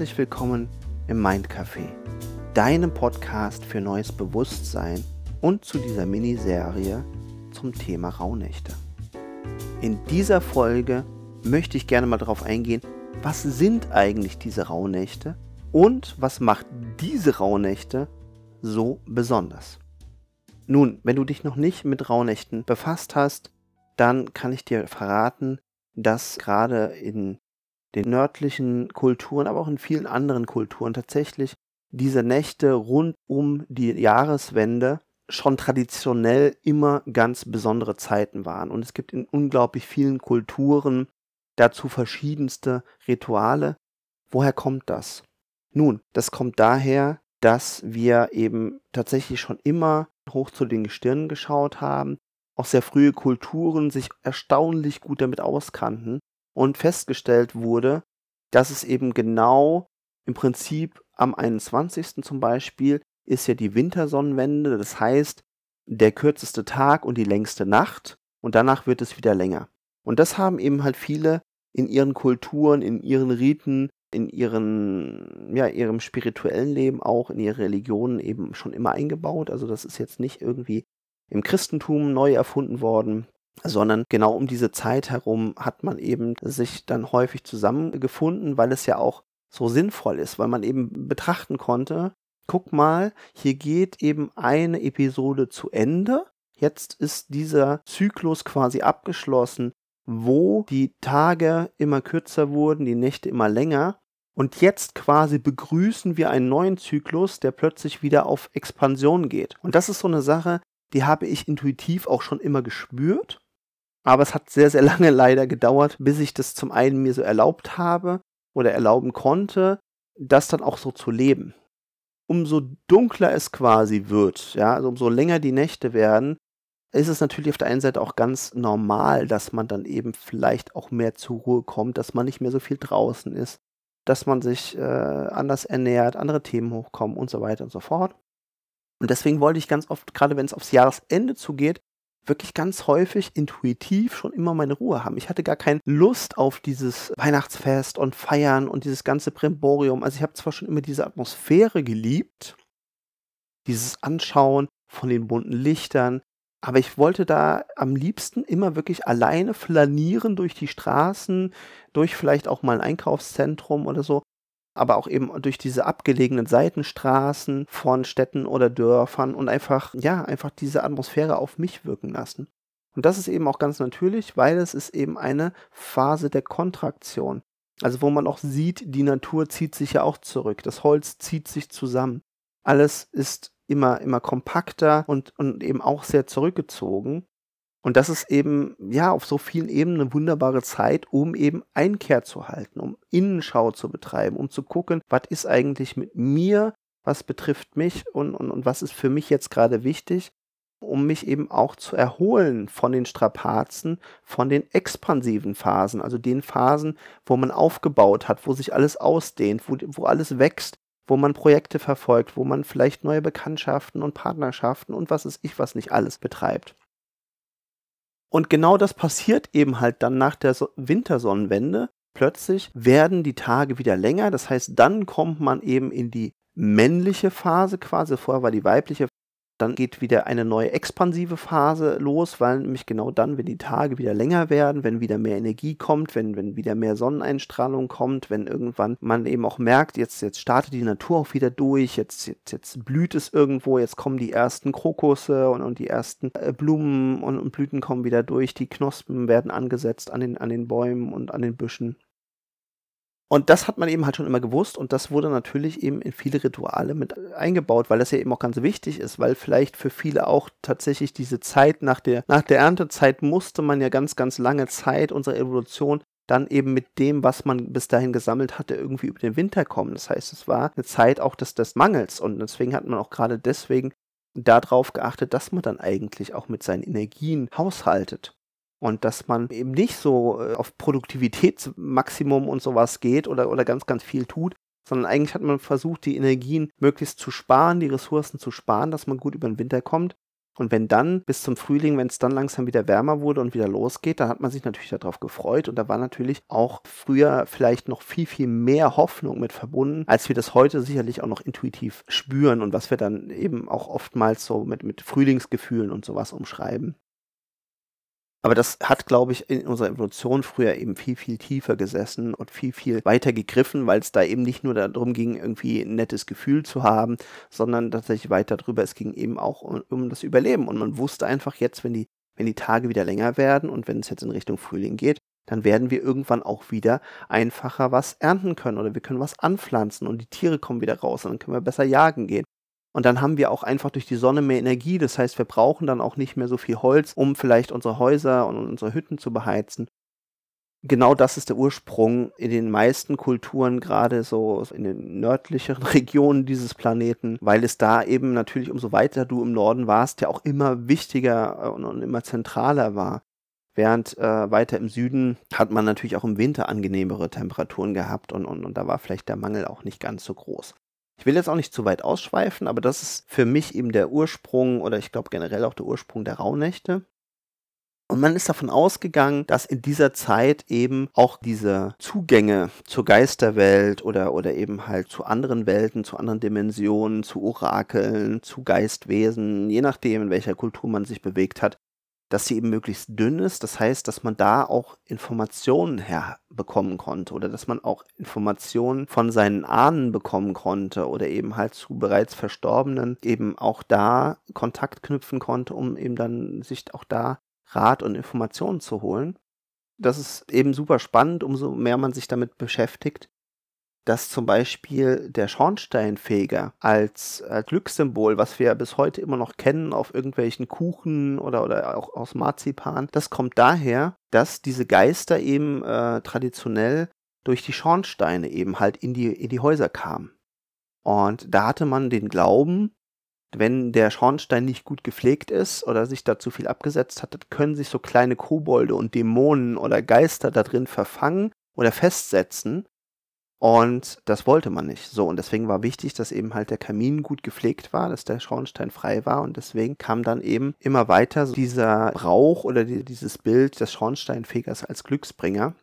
herzlich willkommen im Mind Café, deinem Podcast für neues Bewusstsein und zu dieser Miniserie zum Thema Rauhnächte. In dieser Folge möchte ich gerne mal darauf eingehen, was sind eigentlich diese Rauhnächte und was macht diese Rauhnächte so besonders. Nun, wenn du dich noch nicht mit Rauhnächten befasst hast, dann kann ich dir verraten, dass gerade in den nördlichen Kulturen, aber auch in vielen anderen Kulturen tatsächlich diese Nächte rund um die Jahreswende schon traditionell immer ganz besondere Zeiten waren. Und es gibt in unglaublich vielen Kulturen dazu verschiedenste Rituale. Woher kommt das? Nun, das kommt daher, dass wir eben tatsächlich schon immer hoch zu den Gestirnen geschaut haben, auch sehr frühe Kulturen sich erstaunlich gut damit auskannten und festgestellt wurde, dass es eben genau im Prinzip am 21. zum Beispiel ist ja die Wintersonnenwende, das heißt der kürzeste Tag und die längste Nacht und danach wird es wieder länger. Und das haben eben halt viele in ihren Kulturen, in ihren Riten, in ihren, ja, ihrem spirituellen Leben auch, in ihre Religionen eben schon immer eingebaut. Also das ist jetzt nicht irgendwie im Christentum neu erfunden worden, sondern genau um diese Zeit herum hat man eben sich dann häufig zusammengefunden, weil es ja auch so sinnvoll ist, weil man eben betrachten konnte, guck mal, hier geht eben eine Episode zu Ende. Jetzt ist dieser Zyklus quasi abgeschlossen, wo die Tage immer kürzer wurden, die Nächte immer länger. Und jetzt quasi begrüßen wir einen neuen Zyklus, der plötzlich wieder auf Expansion geht. Und das ist so eine Sache, die habe ich intuitiv auch schon immer gespürt. Aber es hat sehr, sehr lange leider gedauert, bis ich das zum einen mir so erlaubt habe oder erlauben konnte, das dann auch so zu leben. Umso dunkler es quasi wird, ja, also umso länger die Nächte werden, ist es natürlich auf der einen Seite auch ganz normal, dass man dann eben vielleicht auch mehr zur Ruhe kommt, dass man nicht mehr so viel draußen ist, dass man sich äh, anders ernährt, andere Themen hochkommen und so weiter und so fort. Und deswegen wollte ich ganz oft, gerade wenn es aufs Jahresende zugeht, wirklich ganz häufig intuitiv schon immer meine Ruhe haben. Ich hatte gar keine Lust auf dieses Weihnachtsfest und Feiern und dieses ganze Brimborium. Also ich habe zwar schon immer diese Atmosphäre geliebt, dieses Anschauen von den bunten Lichtern, aber ich wollte da am liebsten immer wirklich alleine flanieren durch die Straßen, durch vielleicht auch mal ein Einkaufszentrum oder so aber auch eben durch diese abgelegenen Seitenstraßen von Städten oder Dörfern und einfach, ja, einfach diese Atmosphäre auf mich wirken lassen. Und das ist eben auch ganz natürlich, weil es ist eben eine Phase der Kontraktion. Also wo man auch sieht, die Natur zieht sich ja auch zurück, das Holz zieht sich zusammen. Alles ist immer, immer kompakter und, und eben auch sehr zurückgezogen. Und das ist eben, ja, auf so vielen Ebenen eine wunderbare Zeit, um eben Einkehr zu halten, um Innenschau zu betreiben, um zu gucken, was ist eigentlich mit mir, was betrifft mich und, und, und was ist für mich jetzt gerade wichtig, um mich eben auch zu erholen von den Strapazen, von den expansiven Phasen, also den Phasen, wo man aufgebaut hat, wo sich alles ausdehnt, wo, wo alles wächst, wo man Projekte verfolgt, wo man vielleicht neue Bekanntschaften und Partnerschaften und was ist ich, was nicht alles betreibt. Und genau das passiert eben halt dann nach der so Wintersonnenwende. Plötzlich werden die Tage wieder länger. Das heißt, dann kommt man eben in die männliche Phase quasi. Vorher war die weibliche dann geht wieder eine neue expansive Phase los, weil nämlich genau dann, wenn die Tage wieder länger werden, wenn wieder mehr Energie kommt, wenn, wenn wieder mehr Sonneneinstrahlung kommt, wenn irgendwann man eben auch merkt, jetzt, jetzt startet die Natur auch wieder durch, jetzt, jetzt, jetzt blüht es irgendwo, jetzt kommen die ersten Krokusse und, und die ersten äh, Blumen und, und Blüten kommen wieder durch, die Knospen werden angesetzt an den, an den Bäumen und an den Büschen. Und das hat man eben halt schon immer gewusst und das wurde natürlich eben in viele Rituale mit eingebaut, weil das ja eben auch ganz wichtig ist, weil vielleicht für viele auch tatsächlich diese Zeit nach der, nach der Erntezeit musste man ja ganz, ganz lange Zeit unserer Evolution dann eben mit dem, was man bis dahin gesammelt hatte, irgendwie über den Winter kommen. Das heißt, es war eine Zeit auch des, des Mangels und deswegen hat man auch gerade deswegen darauf geachtet, dass man dann eigentlich auch mit seinen Energien haushaltet und dass man eben nicht so äh, auf Produktivitätsmaximum und sowas geht oder, oder ganz, ganz viel tut, sondern eigentlich hat man versucht, die Energien möglichst zu sparen, die Ressourcen zu sparen, dass man gut über den Winter kommt. Und wenn dann bis zum Frühling, wenn es dann langsam wieder wärmer wurde und wieder losgeht, dann hat man sich natürlich darauf gefreut. Und da war natürlich auch früher vielleicht noch viel, viel mehr Hoffnung mit verbunden, als wir das heute sicherlich auch noch intuitiv spüren und was wir dann eben auch oftmals so mit, mit Frühlingsgefühlen und sowas umschreiben. Aber das hat, glaube ich, in unserer Evolution früher eben viel, viel tiefer gesessen und viel, viel weiter gegriffen, weil es da eben nicht nur darum ging, irgendwie ein nettes Gefühl zu haben, sondern tatsächlich weiter drüber. Es ging eben auch um, um das Überleben. Und man wusste einfach jetzt, wenn die, wenn die Tage wieder länger werden und wenn es jetzt in Richtung Frühling geht, dann werden wir irgendwann auch wieder einfacher was ernten können oder wir können was anpflanzen und die Tiere kommen wieder raus und dann können wir besser jagen gehen. Und dann haben wir auch einfach durch die Sonne mehr Energie. Das heißt, wir brauchen dann auch nicht mehr so viel Holz, um vielleicht unsere Häuser und unsere Hütten zu beheizen. Genau das ist der Ursprung in den meisten Kulturen, gerade so in den nördlicheren Regionen dieses Planeten, weil es da eben natürlich, umso weiter du im Norden warst, ja auch immer wichtiger äh, und, immer zentraler war. Während äh, weiter im Süden hat man natürlich auch im Winter angenehmere Temperaturen gehabt und, und, und da war vielleicht der Mangel auch nicht ganz so groß. Ich will jetzt auch nicht zu weit ausschweifen, aber das ist für mich eben der Ursprung oder ich glaube generell auch der Ursprung der Rauhnächte. Und man ist davon ausgegangen, dass in dieser Zeit eben auch diese Zugänge zur Geisterwelt oder, oder eben halt zu anderen Welten, zu anderen Dimensionen, zu Orakeln, zu Geistwesen, je nachdem, in welcher Kultur man sich bewegt hat, dass sie eben möglichst dünn ist. Das heißt, dass man da auch Informationen herbekommen konnte oder dass man auch Informationen von seinen Ahnen bekommen konnte oder eben halt zu bereits Verstorbenen eben auch da Kontakt knüpfen konnte, um eben dann sich auch da Rat und Informationen zu holen. Das ist eben super spannend, umso mehr man sich damit beschäftigt, dass zum Beispiel der Schornsteinfeger als, als Glückssymbol, was wir bis heute immer noch kennen auf irgendwelchen Kuchen oder, oder auch aus Marzipan, das kommt daher, dass diese Geister eben äh, traditionell durch die Schornsteine eben halt in die, in die Häuser kamen. Und da hatte man den Glauben, wenn der Schornstein nicht gut gepflegt ist oder sich da zu viel abgesetzt hat, können sich so kleine Kobolde und Dämonen oder Geister da drin verfangen oder festsetzen und das wollte man nicht. So, und deswegen war wichtig, dass eben halt der Kamin gut gepflegt war, dass der Schornstein frei war. Und deswegen kam dann eben immer weiter dieser Brauch oder die, dieses Bild des Schornsteinfegers als Glücksbringer.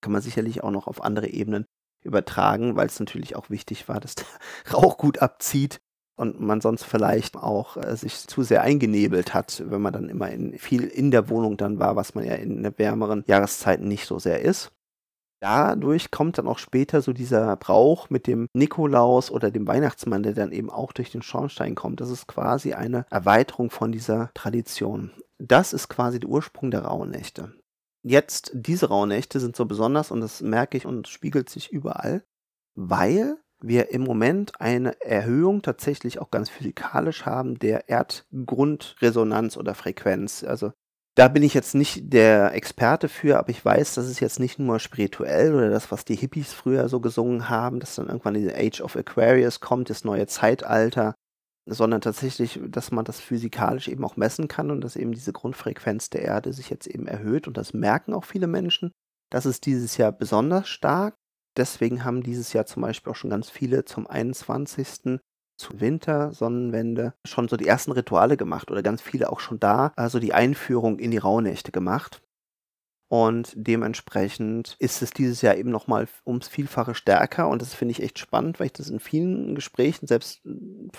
Kann man sicherlich auch noch auf andere Ebenen übertragen, weil es natürlich auch wichtig war, dass der Rauch gut abzieht und man sonst vielleicht auch äh, sich zu sehr eingenebelt hat, wenn man dann immer in, viel in der Wohnung dann war, was man ja in wärmeren Jahreszeiten nicht so sehr ist dadurch kommt dann auch später so dieser Brauch mit dem Nikolaus oder dem Weihnachtsmann, der dann eben auch durch den Schornstein kommt. Das ist quasi eine Erweiterung von dieser Tradition. Das ist quasi der Ursprung der Rauhnächte. Jetzt, diese Rauhnächte sind so besonders und das merke ich und spiegelt sich überall, weil wir im Moment eine Erhöhung tatsächlich auch ganz physikalisch haben der Erdgrundresonanz oder Frequenz. Also da bin ich jetzt nicht der Experte für, aber ich weiß, dass es jetzt nicht nur spirituell oder das, was die Hippies früher so gesungen haben, dass dann irgendwann diese Age of Aquarius kommt, das neue Zeitalter, sondern tatsächlich, dass man das physikalisch eben auch messen kann und dass eben diese Grundfrequenz der Erde sich jetzt eben erhöht und das merken auch viele Menschen. Das ist dieses Jahr besonders stark. Deswegen haben dieses Jahr zum Beispiel auch schon ganz viele zum 21 zu Winter, Sonnenwende schon so die ersten Rituale gemacht oder ganz viele auch schon da, also die Einführung in die Rauhnächte gemacht. Und dementsprechend ist es dieses Jahr eben nochmal ums Vielfache stärker. Und das finde ich echt spannend, weil ich das in vielen Gesprächen, selbst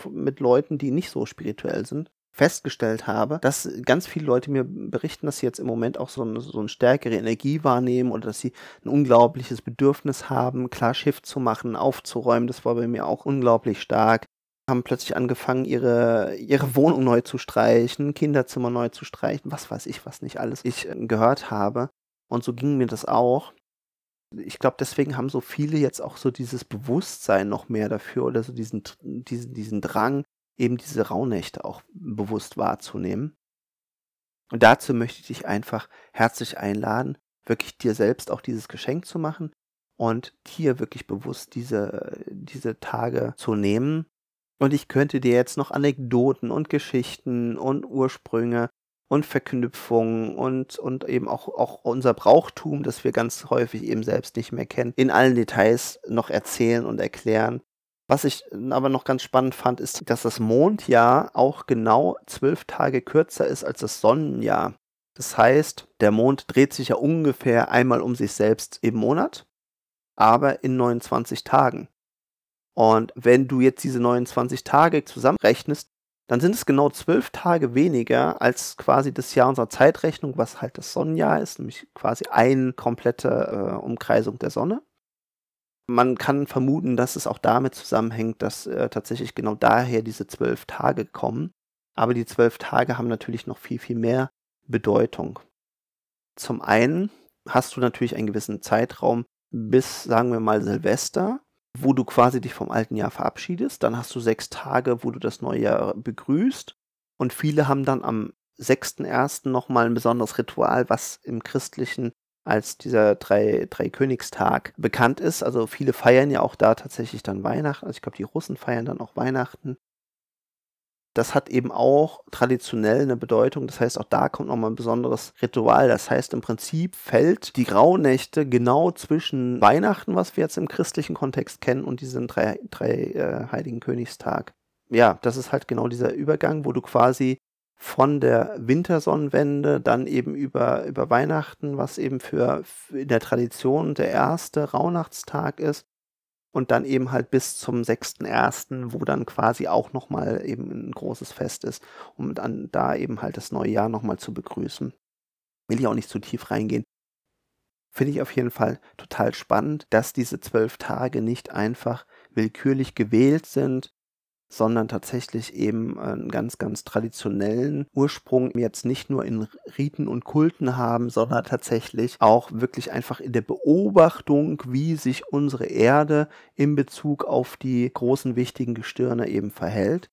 mit Leuten, die nicht so spirituell sind, festgestellt habe, dass ganz viele Leute mir berichten, dass sie jetzt im Moment auch so eine, so eine stärkere Energie wahrnehmen oder dass sie ein unglaubliches Bedürfnis haben, klar Shift zu machen, aufzuräumen. Das war bei mir auch unglaublich stark haben plötzlich angefangen, ihre, ihre Wohnung neu zu streichen, Kinderzimmer neu zu streichen, was weiß ich, was nicht alles ich äh, gehört habe. Und so ging mir das auch. Ich glaube, deswegen haben so viele jetzt auch so dieses Bewusstsein noch mehr dafür oder so diesen, diesen, diesen Drang, eben diese Rauhnächte auch bewusst wahrzunehmen. Und dazu möchte ich dich einfach herzlich einladen, wirklich dir selbst auch dieses Geschenk zu machen und hier wirklich bewusst diese, diese Tage zu nehmen und ich könnte dir jetzt noch Anekdoten und Geschichten und Ursprünge und Verknüpfungen und, und eben auch, auch unser Brauchtum, das wir ganz häufig eben selbst nicht mehr kennen, in allen Details noch erzählen und erklären, Was ich aber noch ganz spannend fand, ist, dass das Mondjahr auch genau zwölf Tage kürzer ist als das Sonnenjahr. Das heißt, der Mond dreht sich ja ungefähr einmal um sich selbst im Monat, aber in 29 Tagen. Und wenn du jetzt diese 29 Tage zusammenrechnest, dann sind es genau zwölf Tage weniger als quasi das Jahr unserer Zeitrechnung, was halt das Sonnenjahr ist, nämlich quasi eine komplette äh, Umkreisung der Sonne. Man kann vermuten, dass es auch damit zusammenhängt, dass äh, tatsächlich genau daher diese zwölf Tage kommen. Aber die zwölf Tage haben natürlich noch viel, viel mehr Bedeutung. Zum einen hast du natürlich einen gewissen Zeitraum bis, sagen wir mal, Silvester, wo du quasi dich vom alten Jahr verabschiedest. Dann hast du sechs Tage, wo du das neue Jahr begrüßt. Und viele haben dann am 6.1. nochmal ein besonderes Ritual, was im christlichen als dieser drei, drei bekannt ist. Also viele feiern ja auch da tatsächlich dann Weihnachten. Also ich glaube, die Russen feiern dann auch Weihnachten. Das hat eben auch traditionell eine Bedeutung. Das heißt, auch da kommt nochmal ein besonderes Ritual. Das heißt, im Prinzip fällt die Rauhnächte genau zwischen Weihnachten, was wir jetzt im christlichen Kontext kennen, und diesen drei, drei äh, Heiligen Königstag. Ja, das ist halt genau dieser Übergang, wo du quasi von der Wintersonnenwende dann eben über, über Weihnachten, was eben für in der Tradition der erste Rauhnachtstag ist, und dann eben halt bis zum 6.1., wo dann quasi auch nochmal eben ein großes Fest ist, um dann da eben halt das neue Jahr nochmal zu begrüßen. Will ich auch nicht zu tief reingehen. Finde ich auf jeden Fall total spannend, dass diese zwölf Tage nicht einfach willkürlich gewählt sind, sondern tatsächlich eben einen ganz, ganz traditionellen Ursprung jetzt nicht nur in Riten und Kulten haben, sondern tatsächlich auch wirklich einfach in der Beobachtung, wie sich unsere Erde in Bezug auf die großen wichtigen Gestirne eben verhält.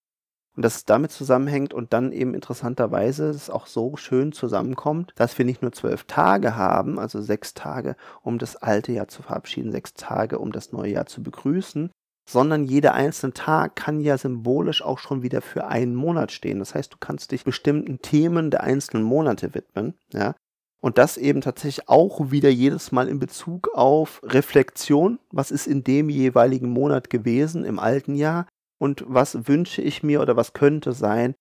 Und dass es damit zusammenhängt und dann eben interessanterweise es auch so schön zusammenkommt, dass wir nicht nur zwölf Tage haben, also sechs Tage, um das alte Jahr zu verabschieden, sechs Tage, um das neue Jahr zu begrüßen, sondern jeder einzelne Tag kann ja symbolisch auch schon wieder für einen Monat stehen. Das heißt, du kannst dich bestimmten Themen der einzelnen Monate widmen, ja. Und das eben tatsächlich auch wieder jedes Mal in Bezug auf Reflexion. Was ist in dem jeweiligen Monat gewesen im alten Jahr? Und was wünsche ich mir oder was könnte sein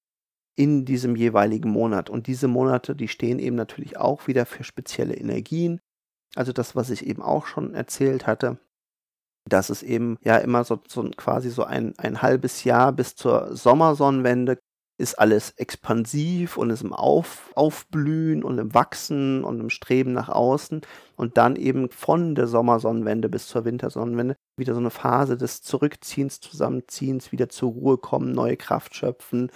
in diesem jeweiligen Monat? Und diese Monate, die stehen eben natürlich auch wieder für spezielle Energien. Also das, was ich eben auch schon erzählt hatte dass es eben ja immer so, so quasi so ein, ein halbes Jahr bis zur Sommersonnenwende ist alles expansiv und ist im Auf, Aufblühen und im Wachsen und im Streben nach außen und dann eben von der Sommersonnenwende bis zur Wintersonnenwende wieder so eine Phase des Zurückziehens, Zusammenziehens, wieder zur Ruhe kommen, neue Kraft schöpfen,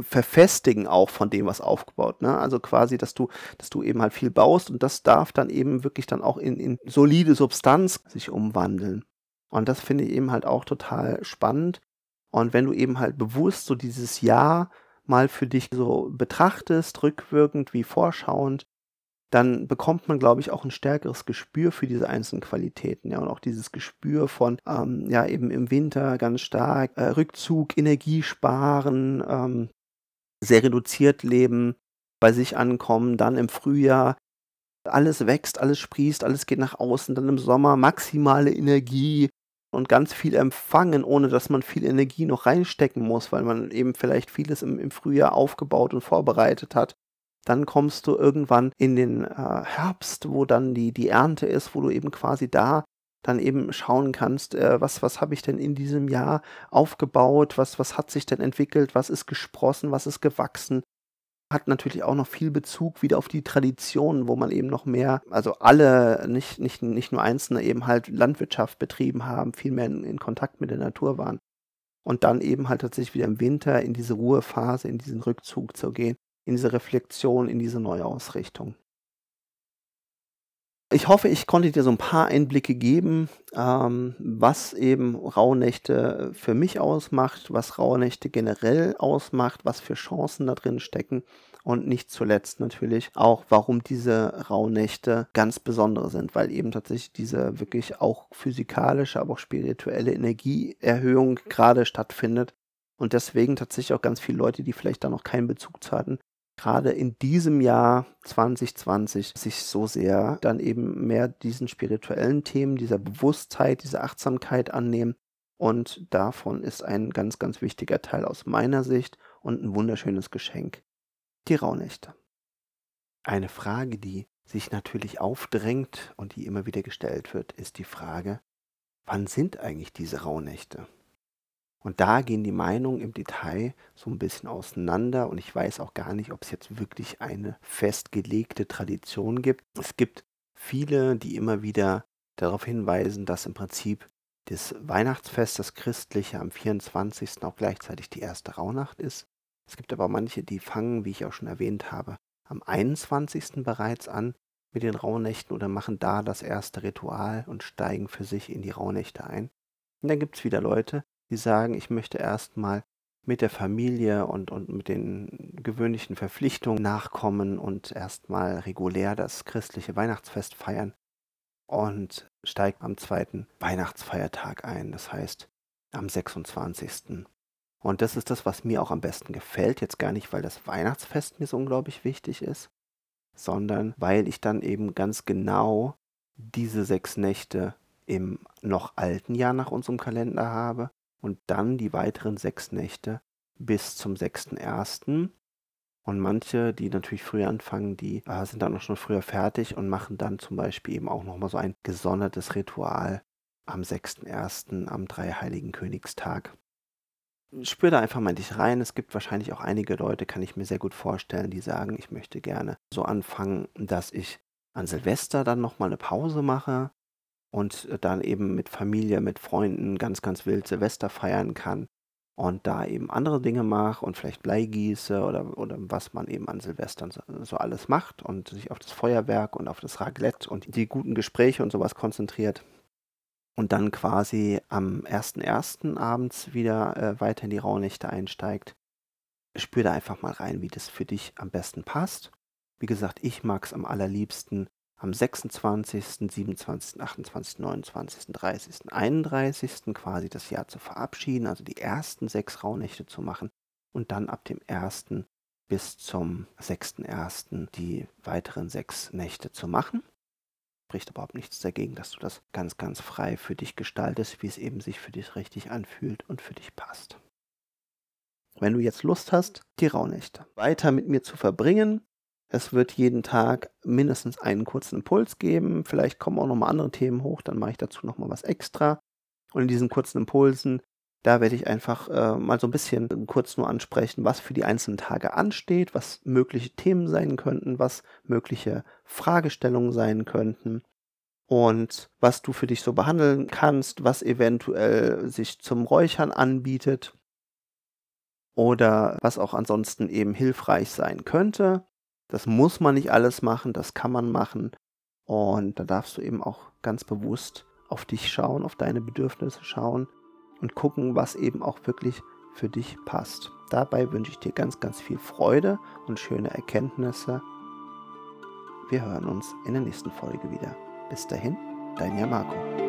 verfestigen auch von dem, was aufgebaut. Ne? Also quasi, dass du, dass du eben halt viel baust und das darf dann eben wirklich dann auch in, in solide Substanz sich umwandeln. Und das finde ich eben halt auch total spannend. Und wenn du eben halt bewusst so dieses Jahr mal für dich so betrachtest, rückwirkend wie vorschauend, dann bekommt man, glaube ich, auch ein stärkeres Gespür für diese einzelnen Qualitäten. Ja, und auch dieses Gespür von, ähm, ja, eben im Winter ganz stark äh, Rückzug, Energie sparen, ähm, sehr reduziert leben, bei sich ankommen, dann im Frühjahr alles wächst, alles sprießt, alles geht nach außen, dann im Sommer maximale Energie, und ganz viel empfangen, ohne dass man viel Energie noch reinstecken muss, weil man eben vielleicht vieles im, im Frühjahr aufgebaut und vorbereitet hat. Dann kommst du irgendwann in den äh, Herbst, wo dann die, die Ernte ist, wo du eben quasi da dann eben schauen kannst, äh, was, was habe ich denn in diesem Jahr aufgebaut, was, was hat sich denn entwickelt, was ist gesprossen, was ist gewachsen, hat natürlich auch noch viel Bezug wieder auf die Tradition, wo man eben noch mehr, also alle, nicht, nicht, nicht nur Einzelne eben halt Landwirtschaft betrieben haben, viel mehr in, in Kontakt mit der Natur waren. Und dann eben halt tatsächlich wieder im Winter in diese Ruhephase, in diesen Rückzug zu gehen, in diese Reflexion, in diese Neuausrichtung. Ich hoffe, ich konnte dir so ein paar Einblicke geben, ähm, was eben Rauhnächte für mich ausmacht, was Rauhnächte generell ausmacht, was für Chancen da drin stecken. Und nicht zuletzt natürlich auch, warum diese Rauhnächte ganz besondere sind, weil eben tatsächlich diese wirklich auch physikalische, aber auch spirituelle Energieerhöhung gerade stattfindet. Und deswegen tatsächlich auch ganz viele Leute, die vielleicht da noch keinen Bezug zu hatten, gerade in diesem Jahr 2020 sich so sehr dann eben mehr diesen spirituellen Themen, dieser Bewusstheit, dieser Achtsamkeit annehmen Und davon ist ein ganz, ganz wichtiger Teil aus meiner Sicht und ein wunderschönes Geschenk. Die Rauhnächte. Eine Frage, die sich natürlich aufdrängt und die immer wieder gestellt wird, ist die Frage, wann sind eigentlich diese Rauhnächte? Und da gehen die Meinungen im Detail so ein bisschen auseinander und ich weiß auch gar nicht, ob es jetzt wirklich eine festgelegte Tradition gibt. Es gibt viele, die immer wieder darauf hinweisen, dass im Prinzip das Weihnachtsfest, das christliche, am 24. auch gleichzeitig die erste Rauhnacht ist. Es gibt aber manche, die fangen, wie ich auch schon erwähnt habe, am 21. bereits an mit den Rauhnächten oder machen da das erste Ritual und steigen für sich in die Rauhnächte ein. Und dann gibt es wieder Leute, die sagen, ich möchte erstmal mit der Familie und, und mit den gewöhnlichen Verpflichtungen nachkommen und erstmal regulär das christliche Weihnachtsfest feiern und steigt am zweiten Weihnachtsfeiertag ein, das heißt am 26. Und das ist das, was mir auch am besten gefällt, jetzt gar nicht, weil das Weihnachtsfest mir so unglaublich wichtig ist, sondern weil ich dann eben ganz genau diese sechs Nächte im noch alten Jahr nach unserem Kalender habe und dann die weiteren sechs Nächte bis zum 6.1. Und manche, die natürlich früher anfangen, die äh, sind dann auch schon früher fertig und machen dann zum Beispiel eben auch nochmal so ein gesondertes Ritual am 6.1., am Dreiheiligen Königstag. Spür da einfach mal dich rein. Es gibt wahrscheinlich auch einige Leute, kann ich mir sehr gut vorstellen, die sagen, ich möchte gerne so anfangen, dass ich an Silvester dann nochmal eine Pause mache und dann eben mit Familie, mit Freunden ganz, ganz wild Silvester feiern kann und da eben andere Dinge mache und vielleicht Blei gieße oder, oder was man eben an Silvestern so, so alles macht und sich auf das Feuerwerk und auf das Raclette und die guten Gespräche und sowas konzentriert und dann quasi am 1.1. abends wieder äh, weiter in die Rauhnächte einsteigt. Spür da einfach mal rein, wie das für dich am besten passt. Wie gesagt, ich mag es am allerliebsten, am 26., 27., 28., 29., 30., 31. quasi das Jahr zu verabschieden, also die ersten sechs Rauhnächte zu machen und dann ab dem 1. bis zum 6.1. die weiteren sechs Nächte zu machen. Spricht überhaupt nichts dagegen, dass du das ganz, ganz frei für dich gestaltest, wie es eben sich für dich richtig anfühlt und für dich passt. Wenn du jetzt Lust hast, die Rauhnächte weiter mit mir zu verbringen, es wird jeden Tag mindestens einen kurzen Impuls geben. Vielleicht kommen auch nochmal andere Themen hoch, dann mache ich dazu nochmal was extra. Und in diesen kurzen Impulsen, da werde ich einfach äh, mal so ein bisschen kurz nur ansprechen, was für die einzelnen Tage ansteht, was mögliche Themen sein könnten, was mögliche Fragestellungen sein könnten und was du für dich so behandeln kannst, was eventuell sich zum Räuchern anbietet oder was auch ansonsten eben hilfreich sein könnte. Das muss man nicht alles machen, das kann man machen. Und da darfst du eben auch ganz bewusst auf dich schauen, auf deine Bedürfnisse schauen und gucken, was eben auch wirklich für dich passt. Dabei wünsche ich dir ganz, ganz viel Freude und schöne Erkenntnisse. Wir hören uns in der nächsten Folge wieder. Bis dahin, dein Marco.